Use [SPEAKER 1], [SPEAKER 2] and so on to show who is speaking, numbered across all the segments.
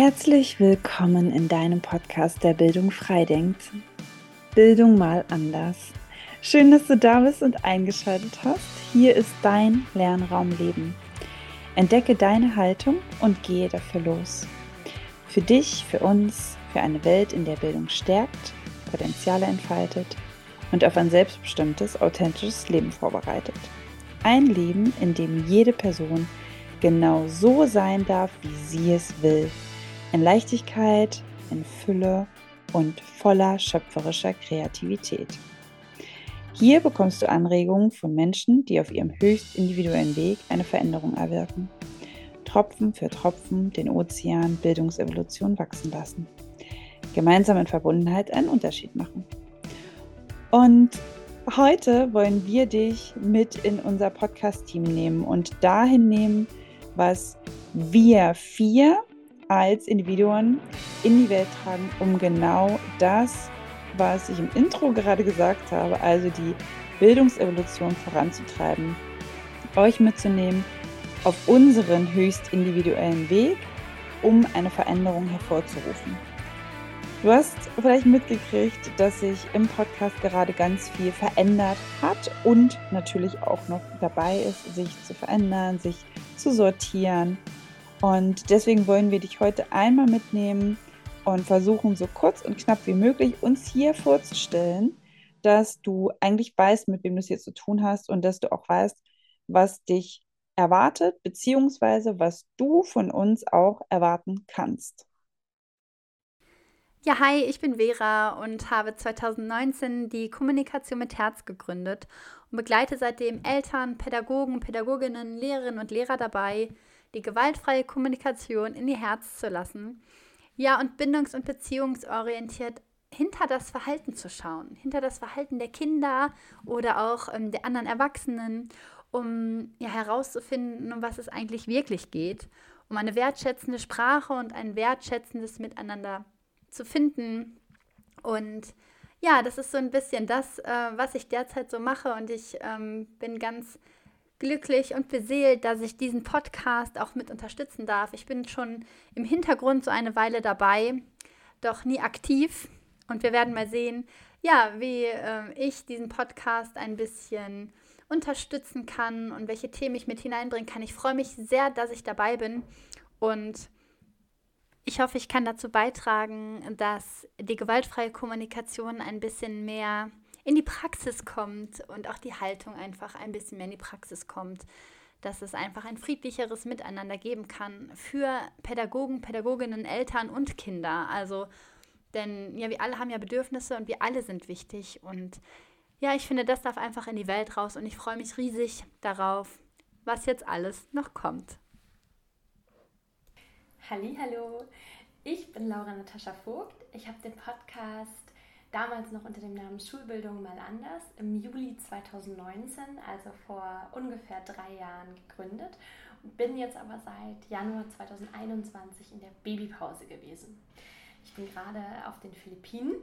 [SPEAKER 1] Herzlich willkommen in deinem Podcast der Bildung Freidenkt. Bildung mal anders. Schön, dass du da bist und eingeschaltet hast. Hier ist dein Lernraumleben. Entdecke deine Haltung und gehe dafür los. Für dich, für uns, für eine Welt, in der Bildung stärkt, Potenziale entfaltet und auf ein selbstbestimmtes, authentisches Leben vorbereitet. Ein Leben, in dem jede Person genau so sein darf, wie sie es will. In Leichtigkeit, in Fülle und voller schöpferischer Kreativität. Hier bekommst du Anregungen von Menschen, die auf ihrem höchst individuellen Weg eine Veränderung erwirken. Tropfen für Tropfen den Ozean Bildungsevolution wachsen lassen. Gemeinsam in Verbundenheit einen Unterschied machen. Und heute wollen wir dich mit in unser Podcast-Team nehmen und dahin nehmen, was wir vier als Individuen in die Welt tragen, um genau das, was ich im Intro gerade gesagt habe, also die Bildungsevolution voranzutreiben, euch mitzunehmen auf unseren höchst individuellen Weg, um eine Veränderung hervorzurufen. Du hast vielleicht mitgekriegt, dass sich im Podcast gerade ganz viel verändert hat und natürlich auch noch dabei ist, sich zu verändern, sich zu sortieren. Und deswegen wollen wir dich heute einmal mitnehmen und versuchen, so kurz und knapp wie möglich uns hier vorzustellen, dass du eigentlich weißt, mit wem du es hier zu tun hast und dass du auch weißt, was dich erwartet, beziehungsweise was du von uns auch erwarten kannst.
[SPEAKER 2] Ja, hi, ich bin Vera und habe 2019 die Kommunikation mit Herz gegründet und begleite seitdem Eltern, Pädagogen, Pädagoginnen, Lehrerinnen und Lehrer dabei, die gewaltfreie Kommunikation in ihr Herz zu lassen. Ja, und bindungs- und beziehungsorientiert hinter das Verhalten zu schauen, hinter das Verhalten der Kinder oder auch ähm, der anderen Erwachsenen, um ja herauszufinden, um was es eigentlich wirklich geht, um eine wertschätzende Sprache und ein wertschätzendes Miteinander zu finden. Und ja, das ist so ein bisschen das, äh, was ich derzeit so mache. Und ich ähm, bin ganz glücklich und beseelt, dass ich diesen Podcast auch mit unterstützen darf. Ich bin schon im Hintergrund so eine Weile dabei, doch nie aktiv. Und wir werden mal sehen, ja, wie äh, ich diesen Podcast ein bisschen unterstützen kann und welche Themen ich mit hineinbringen kann. Ich freue mich sehr, dass ich dabei bin und ich hoffe, ich kann dazu beitragen, dass die gewaltfreie Kommunikation ein bisschen mehr in die Praxis kommt und auch die Haltung einfach ein bisschen mehr in die Praxis kommt, dass es einfach ein friedlicheres Miteinander geben kann für Pädagogen, Pädagoginnen, Eltern und Kinder. Also, denn ja, wir alle haben ja Bedürfnisse und wir alle sind wichtig und ja, ich finde, das darf einfach in die Welt raus und ich freue mich riesig darauf, was jetzt alles noch kommt.
[SPEAKER 3] Hallo, ich bin Laura Natascha Vogt. Ich habe den Podcast damals noch unter dem Namen Schulbildung mal anders im Juli 2019, also vor ungefähr drei Jahren gegründet bin jetzt aber seit Januar 2021 in der Babypause gewesen. Ich bin gerade auf den Philippinen,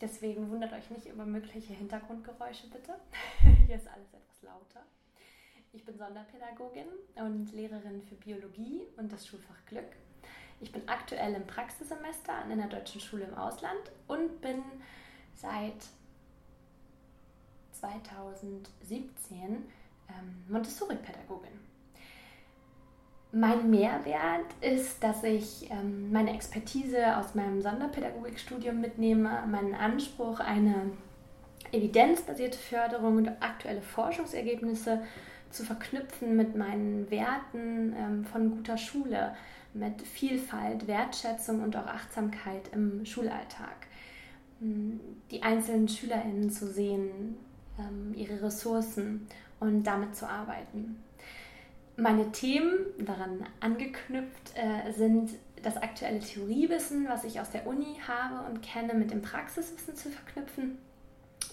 [SPEAKER 3] deswegen wundert euch nicht über mögliche Hintergrundgeräusche bitte. Hier ist alles etwas lauter. Ich bin Sonderpädagogin und Lehrerin für Biologie und das Schulfach Glück ich bin aktuell im Praxissemester an einer deutschen Schule im Ausland und bin seit 2017 ähm, Montessori-Pädagogin. Mein Mehrwert ist, dass ich ähm, meine Expertise aus meinem Sonderpädagogikstudium mitnehme, meinen Anspruch, eine evidenzbasierte Förderung und aktuelle Forschungsergebnisse zu verknüpfen mit meinen Werten ähm, von guter Schule mit Vielfalt, Wertschätzung und auch Achtsamkeit im Schulalltag. Hm, die einzelnen SchülerInnen zu sehen, ähm, ihre Ressourcen und damit zu arbeiten. Meine Themen, daran angeknüpft, äh, sind das aktuelle Theoriewissen, was ich aus der Uni habe und kenne, mit dem Praxiswissen zu verknüpfen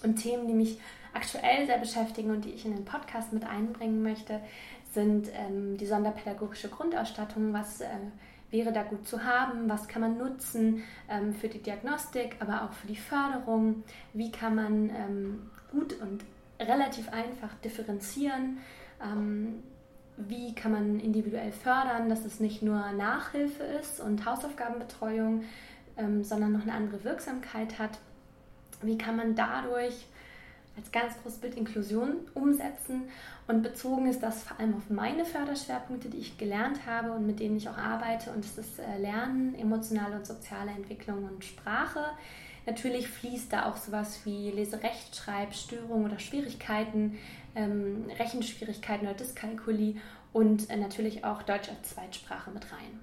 [SPEAKER 3] und Themen, die mich aktuell sehr beschäftigen und die ich in den Podcast mit einbringen möchte, sind ähm, die sonderpädagogische Grundausstattung, was äh, wäre da gut zu haben, was kann man nutzen ähm, für die Diagnostik, aber auch für die Förderung, wie kann man ähm, gut und relativ einfach differenzieren, ähm, wie kann man individuell fördern, dass es nicht nur Nachhilfe ist und Hausaufgabenbetreuung, ähm, sondern noch eine andere Wirksamkeit hat. Wie kann man dadurch als ganz großes Bild Inklusion umsetzen und bezogen ist das vor allem auf meine Förderschwerpunkte, die ich gelernt habe und mit denen ich auch arbeite und das ist äh, Lernen, emotionale und soziale Entwicklung und Sprache. Natürlich fließt da auch sowas wie Leserechtschreibstörungen oder Schwierigkeiten, ähm, Rechenschwierigkeiten oder Dyskalkulie und äh, natürlich auch Deutsch als Zweitsprache mit rein.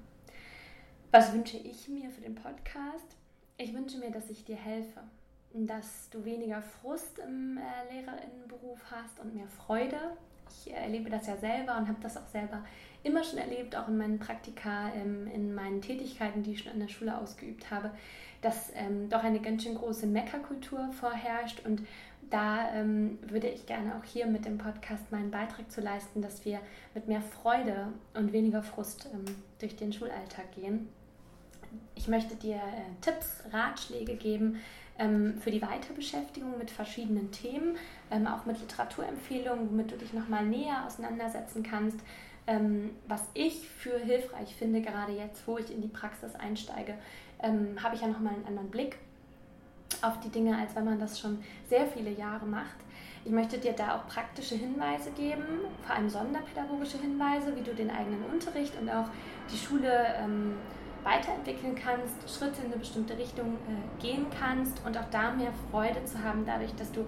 [SPEAKER 3] Was wünsche ich mir für den Podcast? Ich wünsche mir, dass ich dir helfe, dass du weniger Frust im äh, Lehrerinnenberuf hast und mehr Freude. Ich äh, erlebe das ja selber und habe das auch selber immer schon erlebt, auch in meinen Praktika, ähm, in meinen Tätigkeiten, die ich schon an der Schule ausgeübt habe, dass ähm, doch eine ganz schön große Meckerkultur vorherrscht und da ähm, würde ich gerne auch hier mit dem Podcast meinen Beitrag zu leisten, dass wir mit mehr Freude und weniger Frust ähm, durch den Schulalltag gehen. Ich möchte dir äh, Tipps, Ratschläge geben für die Weiterbeschäftigung mit verschiedenen Themen, ähm, auch mit Literaturempfehlungen, womit du dich nochmal näher auseinandersetzen kannst. Ähm, was ich für hilfreich finde, gerade jetzt, wo ich in die Praxis einsteige, ähm, habe ich ja nochmal einen anderen Blick auf die Dinge, als wenn man das schon sehr viele Jahre macht. Ich möchte dir da auch praktische Hinweise geben, vor allem sonderpädagogische Hinweise, wie du den eigenen Unterricht und auch die Schule ähm, weiterentwickeln kannst, Schritte in eine bestimmte Richtung äh, gehen kannst und auch da mehr Freude zu haben, dadurch, dass du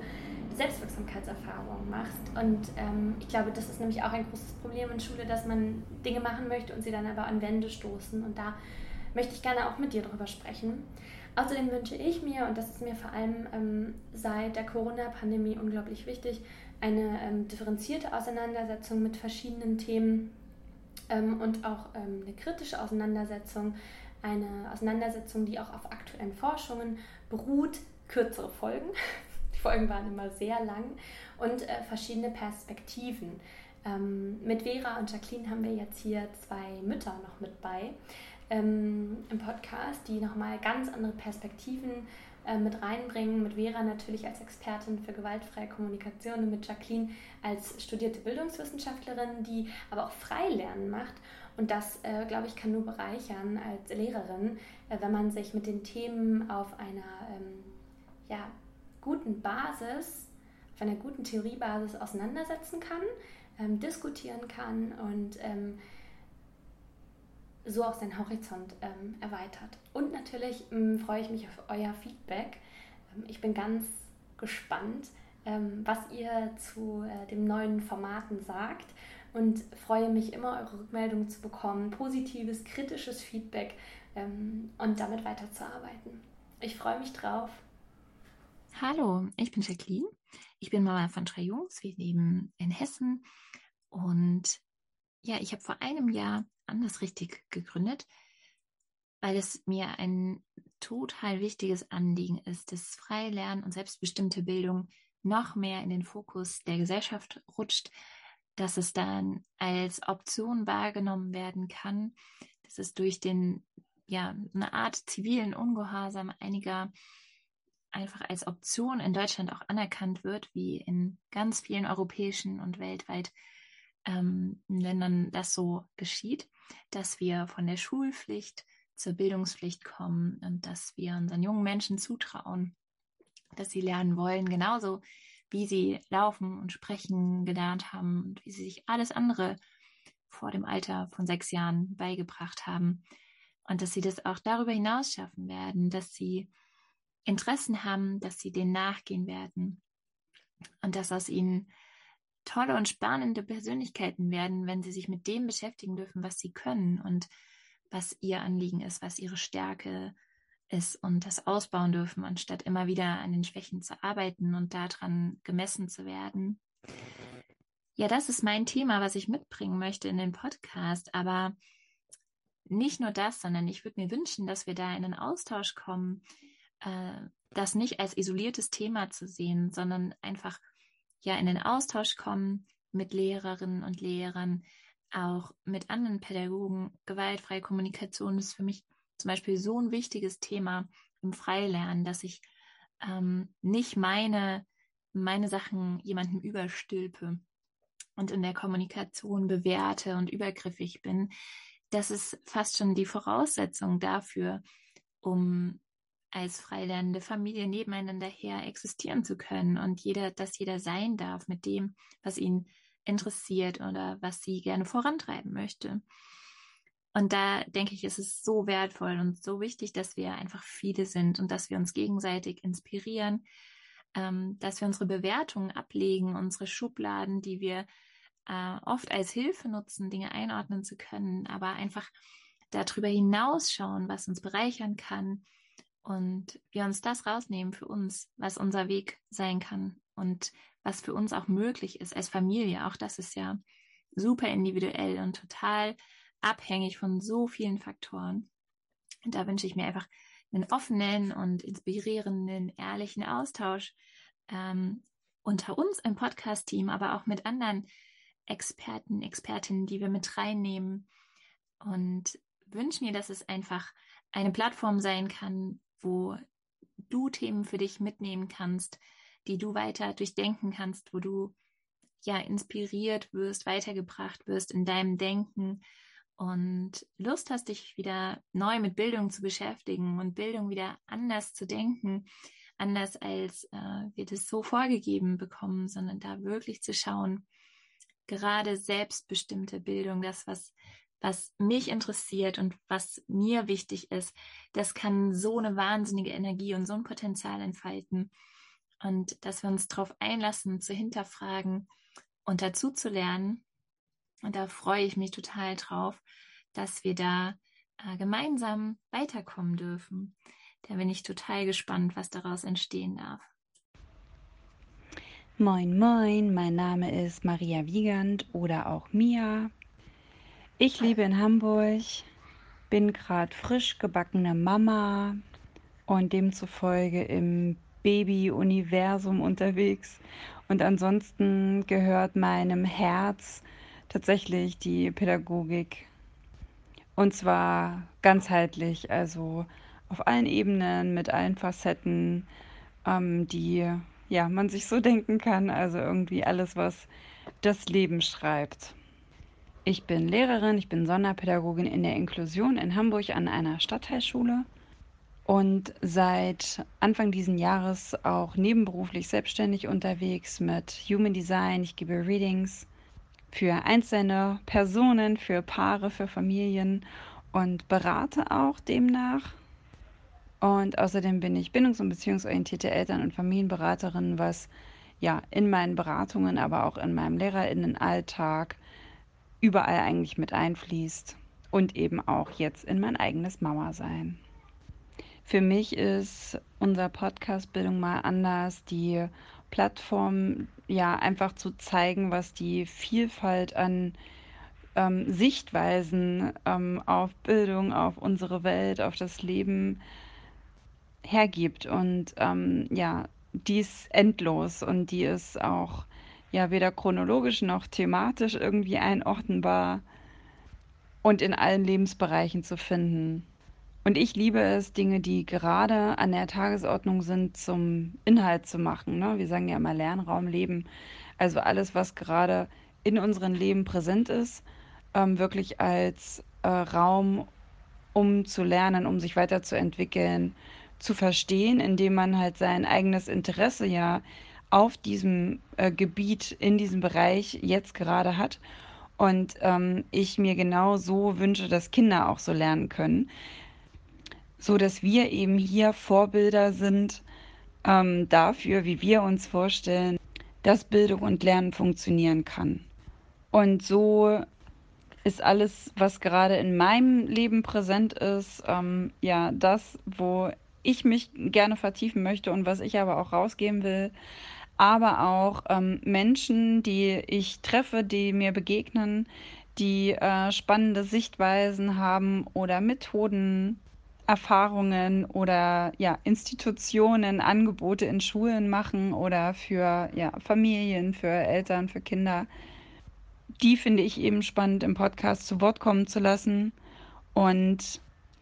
[SPEAKER 3] Selbstwirksamkeitserfahrungen machst. Und ähm, ich glaube, das ist nämlich auch ein großes Problem in Schule, dass man Dinge machen möchte und sie dann aber an Wände stoßen. Und da möchte ich gerne auch mit dir darüber sprechen. Außerdem wünsche ich mir, und das ist mir vor allem ähm, seit der Corona-Pandemie unglaublich wichtig, eine ähm, differenzierte Auseinandersetzung mit verschiedenen Themen ähm, und auch ähm, eine kritische Auseinandersetzung, eine Auseinandersetzung, die auch auf aktuellen Forschungen beruht, kürzere Folgen. Die Folgen waren immer sehr lang und äh, verschiedene Perspektiven. Ähm, mit Vera und Jacqueline haben wir jetzt hier zwei Mütter noch mit bei ähm, im Podcast, die nochmal ganz andere Perspektiven äh, mit reinbringen. Mit Vera natürlich als Expertin für gewaltfreie Kommunikation und mit Jacqueline als studierte Bildungswissenschaftlerin, die aber auch Freilernen macht. Und das, äh, glaube ich, kann nur bereichern als Lehrerin, äh, wenn man sich mit den Themen auf einer ähm, ja, guten Basis, auf einer guten Theoriebasis auseinandersetzen kann, ähm, diskutieren kann und ähm, so auch seinen Horizont ähm, erweitert. Und natürlich ähm, freue ich mich auf euer Feedback. Ähm, ich bin ganz gespannt, ähm, was ihr zu äh, dem neuen Formaten sagt und freue mich immer, eure Rückmeldungen zu bekommen, positives, kritisches Feedback ähm, und damit weiterzuarbeiten. Ich freue mich drauf.
[SPEAKER 4] Hallo, ich bin Jacqueline. Ich bin Mama von drei Jungs. Wir leben in Hessen und ja, ich habe vor einem Jahr anders richtig gegründet, weil es mir ein total wichtiges Anliegen ist, dass Freilernen und selbstbestimmte Bildung noch mehr in den Fokus der Gesellschaft rutscht, dass es dann als Option wahrgenommen werden kann, dass es durch den, ja, eine Art zivilen Ungehorsam einiger einfach als Option in Deutschland auch anerkannt wird, wie in ganz vielen europäischen und weltweit ähm, Ländern das so geschieht, dass wir von der Schulpflicht zur Bildungspflicht kommen und dass wir unseren jungen Menschen zutrauen, dass sie lernen wollen, genauso wie sie laufen und sprechen gelernt haben und wie sie sich alles andere vor dem Alter von sechs Jahren beigebracht haben. Und dass sie das auch darüber hinaus schaffen werden, dass sie Interessen haben, dass sie denen nachgehen werden und dass aus ihnen tolle und spannende Persönlichkeiten werden, wenn sie sich mit dem beschäftigen dürfen, was sie können und was ihr Anliegen ist, was ihre Stärke ist und das ausbauen dürfen, anstatt immer wieder an den Schwächen zu arbeiten und daran gemessen zu werden. Ja, das ist mein Thema, was ich mitbringen möchte in den Podcast. Aber nicht nur das, sondern ich würde mir wünschen, dass wir da in einen Austausch kommen, äh, das nicht als isoliertes Thema zu sehen, sondern einfach ja in den Austausch kommen mit Lehrerinnen und Lehrern, auch mit anderen Pädagogen. Gewaltfreie Kommunikation ist für mich zum Beispiel so ein wichtiges Thema im Freilernen, dass ich ähm, nicht meine, meine Sachen jemandem überstülpe, und in der Kommunikation bewerte und übergriffig bin, das ist fast schon die Voraussetzung dafür, um als freilernende Familie nebeneinander her existieren zu können und jeder, dass jeder sein darf mit dem, was ihn interessiert oder was sie gerne vorantreiben möchte. Und da denke ich, ist es so wertvoll und so wichtig, dass wir einfach viele sind und dass wir uns gegenseitig inspirieren, ähm, dass wir unsere Bewertungen ablegen, unsere Schubladen, die wir äh, oft als Hilfe nutzen, Dinge einordnen zu können, aber einfach darüber hinausschauen, was uns bereichern kann und wir uns das rausnehmen für uns, was unser Weg sein kann und was für uns auch möglich ist als Familie. Auch das ist ja super individuell und total abhängig von so vielen Faktoren. Und da wünsche ich mir einfach einen offenen und inspirierenden, ehrlichen Austausch ähm, unter uns im Podcast-Team, aber auch mit anderen Experten, Expertinnen, die wir mit reinnehmen und wünsche mir, dass es einfach eine Plattform sein kann, wo du Themen für dich mitnehmen kannst, die du weiter durchdenken kannst, wo du ja inspiriert wirst, weitergebracht wirst in deinem Denken und Lust hast, dich wieder neu mit Bildung zu beschäftigen und Bildung wieder anders zu denken, anders als äh, wir das so vorgegeben bekommen, sondern da wirklich zu schauen, gerade selbstbestimmte Bildung, das, was, was mich interessiert und was mir wichtig ist, das kann so eine wahnsinnige Energie und so ein Potenzial entfalten. Und dass wir uns darauf einlassen, zu hinterfragen und dazu zu lernen. Und da freue ich mich total drauf, dass wir da äh, gemeinsam weiterkommen dürfen. Da bin ich total gespannt, was daraus entstehen darf.
[SPEAKER 1] Moin, moin, mein Name ist Maria Wiegand oder auch Mia. Ich lebe in Hamburg, bin gerade frisch gebackene Mama und demzufolge im Baby-Universum unterwegs. Und ansonsten gehört meinem Herz tatsächlich die Pädagogik. Und zwar ganzheitlich, also auf allen Ebenen, mit allen Facetten, ähm, die ja, man sich so denken kann. Also irgendwie alles, was das Leben schreibt. Ich bin Lehrerin, ich bin Sonderpädagogin in der Inklusion in Hamburg an einer Stadtteilschule und seit Anfang dieses Jahres auch nebenberuflich selbstständig unterwegs mit Human Design. Ich gebe Readings für einzelne Personen, für Paare, für Familien und berate auch demnach und außerdem bin ich bindungs- und beziehungsorientierte Eltern- und Familienberaterin, was ja in meinen Beratungen, aber auch in meinem Lehrerinnenalltag überall eigentlich mit einfließt und eben auch jetzt in mein eigenes Mauersein. Für mich ist unser Podcast Bildung mal anders, die Plattform ja einfach zu zeigen, was die Vielfalt an ähm, Sichtweisen ähm, auf Bildung, auf unsere Welt, auf das Leben hergibt. Und ähm, ja, die ist endlos und die ist auch ja weder chronologisch noch thematisch irgendwie einordnenbar und in allen Lebensbereichen zu finden. Und ich liebe es, Dinge, die gerade an der Tagesordnung sind, zum Inhalt zu machen. Ne? Wir sagen ja immer Lernraum, Leben. Also alles, was gerade in unserem Leben präsent ist, ähm, wirklich als äh, Raum, um zu lernen, um sich weiterzuentwickeln, zu verstehen, indem man halt sein eigenes Interesse ja auf diesem äh, Gebiet, in diesem Bereich jetzt gerade hat. Und ähm, ich mir genau so wünsche, dass Kinder auch so lernen können. So dass wir eben hier Vorbilder sind ähm, dafür, wie wir uns vorstellen, dass Bildung und Lernen funktionieren kann. Und so ist alles, was gerade in meinem Leben präsent ist, ähm, ja, das, wo ich mich gerne vertiefen möchte und was ich aber auch rausgeben will. Aber auch ähm, Menschen, die ich treffe, die mir begegnen, die äh, spannende Sichtweisen haben oder Methoden, Erfahrungen oder ja, Institutionen, Angebote in Schulen machen oder für ja, Familien, für Eltern, für Kinder. Die finde ich eben spannend im Podcast zu Wort kommen zu lassen. Und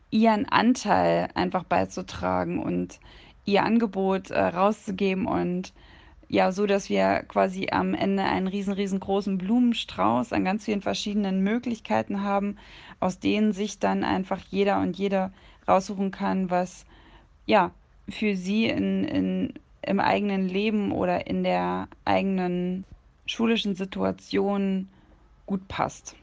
[SPEAKER 1] ihren Anteil einfach beizutragen und ihr Angebot äh, rauszugeben und ja, so dass wir quasi am Ende einen riesen, riesengroßen Blumenstrauß an ganz vielen verschiedenen Möglichkeiten haben, aus denen sich dann einfach jeder und jede raussuchen kann, was ja für sie in, in, im eigenen Leben oder in der eigenen schulischen Situation gut passt.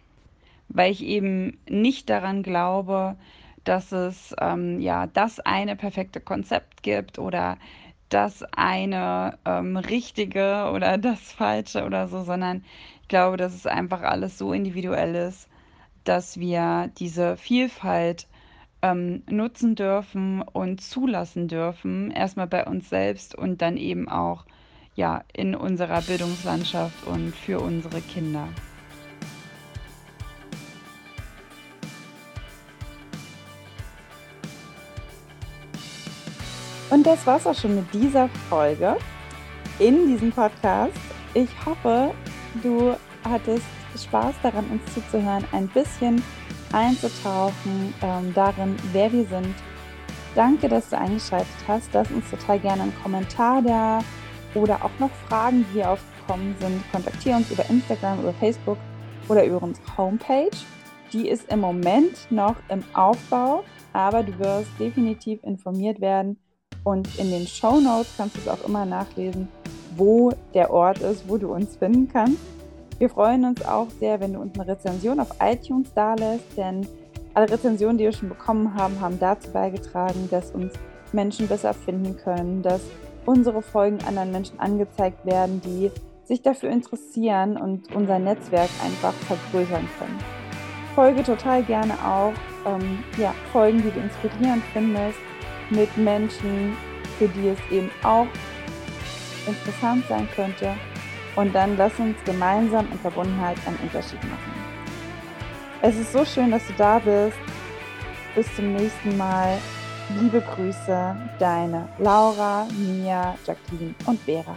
[SPEAKER 1] Weil ich eben nicht daran glaube, dass es ähm, ja das eine perfekte Konzept gibt oder das eine ähm, richtige oder das falsche oder so, sondern ich glaube, dass es einfach alles so individuell ist, dass wir diese Vielfalt ähm, nutzen dürfen und zulassen dürfen, erstmal bei uns selbst und dann eben auch ja, in unserer Bildungslandschaft und für unsere Kinder. Und das war's auch schon mit dieser Folge in diesem Podcast. Ich hoffe, du hattest Spaß daran, uns zuzuhören, ein bisschen einzutauchen ähm, darin, wer wir sind. Danke, dass du eingeschaltet hast. Lass uns total gerne einen Kommentar da oder auch noch Fragen, die hier aufgekommen sind. Kontaktiere uns über Instagram, über Facebook oder über unsere Homepage. Die ist im Moment noch im Aufbau, aber du wirst definitiv informiert werden. Und in den Show Notes kannst du es auch immer nachlesen, wo der Ort ist, wo du uns finden kannst. Wir freuen uns auch sehr, wenn du uns eine Rezension auf iTunes dalässt, denn alle Rezensionen, die wir schon bekommen haben, haben dazu beigetragen, dass uns Menschen besser finden können, dass unsere Folgen anderen Menschen angezeigt werden, die sich dafür interessieren und unser Netzwerk einfach vergrößern können. Folge total gerne auch ähm, ja, Folgen, die du inspirierend findest, mit Menschen, für die es eben auch interessant sein könnte und dann lass uns gemeinsam in Verbundenheit einen Unterschied machen. Es ist so schön, dass du da bist. Bis zum nächsten Mal. Liebe Grüße, deine Laura, Mia, Jacqueline und Vera.